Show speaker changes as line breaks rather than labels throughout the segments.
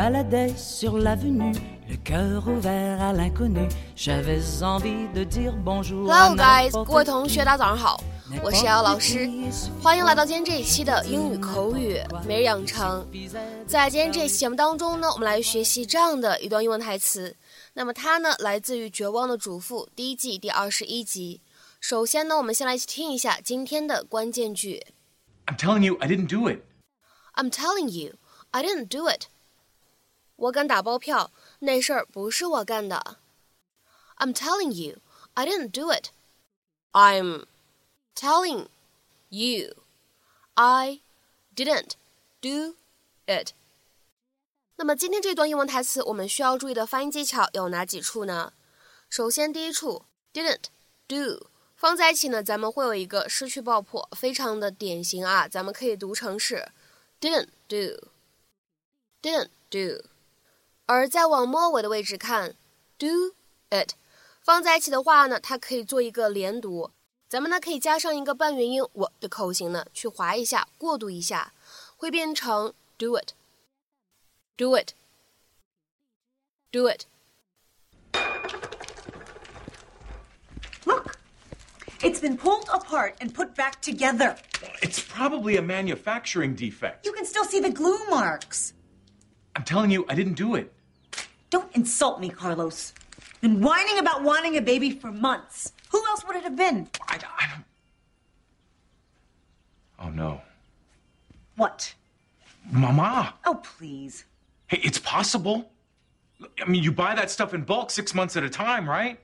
baladais sur l'avenue, le cœur ouvert à l'inconnu. J'avais envie de dire bonjour.
Hello guys，各位同学，大家早上好，我是姚老师，欢迎来到今天这一期的英语口语每日养成。在今天这一期节目当中呢，我们来学习这样的一段英文台词。那么它呢，来自于《绝望的主妇》第一季第二十一集。首先呢，我们先来一起听一下今天的关键句。
I'm telling you, I didn't do it.
I'm telling you, I didn't do it. 我敢打包票，那事儿不是我干的。I'm telling you, I didn't do it. I'm telling you, I didn't do it. 那么今天这段英文台词，我们需要注意的发音技巧有哪几处呢？首先，第一处 didn't do 放在一起呢，咱们会有一个失去爆破，非常的典型啊。咱们可以读成是 didn't do，didn't do。而再往末尾的位置看，do it，放在一起的话呢，它可以做一个连读。咱们呢可以加上一个半元音我的口型呢，去划一下，过渡一下，会变成 do it，do it，do
it。Look, it's been pulled apart and put back together.
It's probably a manufacturing defect.
You can still see the glue marks.
I'm telling you, I didn't do it.
Don't insult me, Carlos. Been whining about wanting a baby for months. Who else would it have been?
I, I don't. Oh no.
What?
Mama!
Oh, please.
Hey, it's possible. I mean, you buy that stuff in bulk six months at a time, right?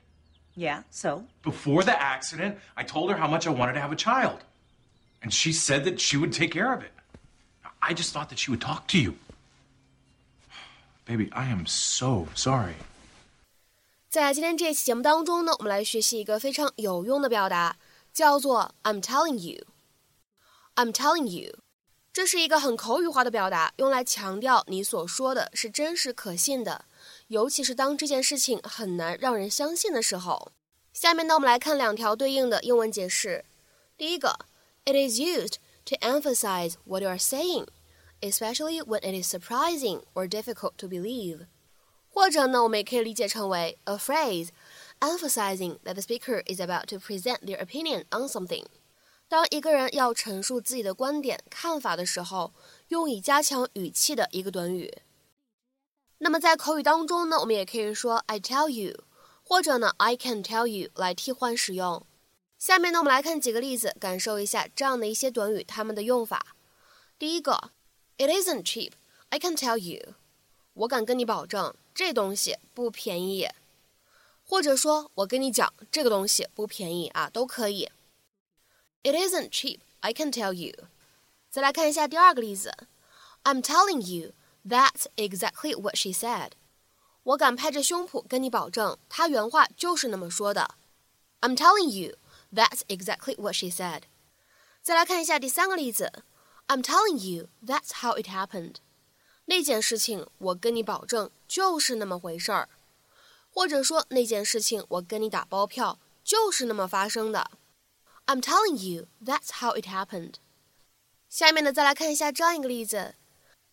Yeah, so?
Before the accident, I told her how much I wanted to have a child. And she said that she would take care of it. I just thought that she would talk to you. Baby, I am so sorry.
在今天这期节目当中呢，我们来学习一个非常有用的表达，叫做 "I'm telling you". I'm telling you，这是一个很口语化的表达，用来强调你所说的是真实可信的，尤其是当这件事情很难让人相信的时候。下面呢，我们来看两条对应的英文解释。第一个，It is used to emphasize what you are saying。 especially when it is surprising or difficult to believe。或者呢，我们也可以理解成为 a phrase emphasizing that the speaker is about to present their opinion on something。当一个人要陈述自己的观点、看法的时候，用以加强语气的一个短语。那么在口语当中呢，我们也可以说 I tell you，或者呢 I can tell you 来替换使用。下面呢，我们来看几个例子，感受一下这样的一些短语它们的用法。第一个。 It isn't cheap, I can tell you. 我敢跟你保证，这东西不便宜。或者说，我跟你讲，这个东西不便宜啊，都可以。It isn't cheap, I can tell you. 再来看一下第二个例子，I'm telling you, that's exactly what she said. 我敢拍着胸脯跟你保证，她原话就是那么说的。I'm telling you, that's exactly what she said. 再来看一下第三个例子。 I'm telling you, that's how it happened. 那件事情，我跟你保证就是那么回事儿，或者说那件事情，我跟你打包票就是那么发生的。I'm telling you, that's how it happened. 下面呢，再来看一下这样一个例子：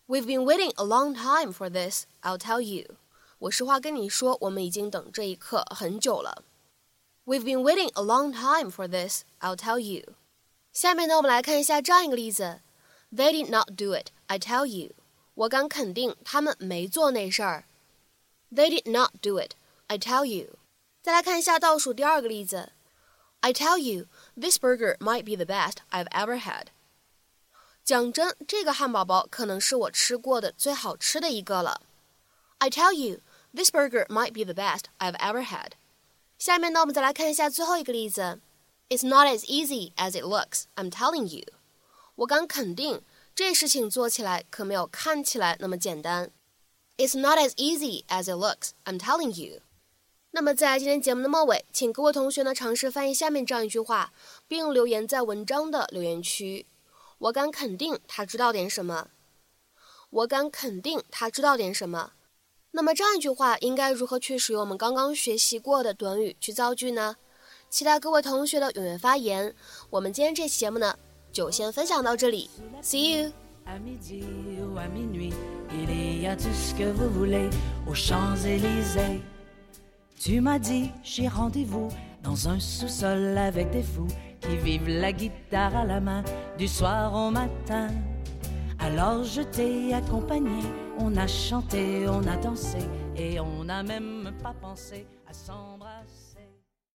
We've been waiting a long time for this. I'll tell you. 我实话跟你说，我们已经等这一刻很久了。We've been waiting a long time for this. I'll tell you. 下面呢，我们来看一下这样一个例子。 They did not do it, I tell you. 我敢肯定他们没做那事儿。They did not do it, I tell you. 再来看一下倒数第二个例子。I tell you, this burger might be the best I've ever had. 讲真，这个汉堡包可能是我吃过的最好吃的一个了。I tell you, this burger might be the best I've ever had. 下面呢，我们再来看一下最后一个例子。It's not as easy as it looks, I'm telling you. 我敢肯定，这事情做起来可没有看起来那么简单。It's not as easy as it looks. I'm telling you. 那么在今天节目的末尾，请各位同学呢尝试翻译下面这样一句话，并留言在文章的留言区。我敢肯定他知道点什么。我敢肯定他知道点什么。那么这样一句话应该如何去使用我们刚刚学习过的短语去造句呢？期待各位同学的踊跃发言。我们今天这期节目呢。就先分享到这里，See you。
À midi ou à minuit, il y a tout ce que vous voulez aux Champs-Élysées. Tu m'as dit, j'ai rendez-vous dans un sous-sol avec des fous qui vivent la guitare à la main du soir au matin. Alors je t'ai accompagné, on a chanté, on a dansé et on n'a même pas pensé à s'embrasser.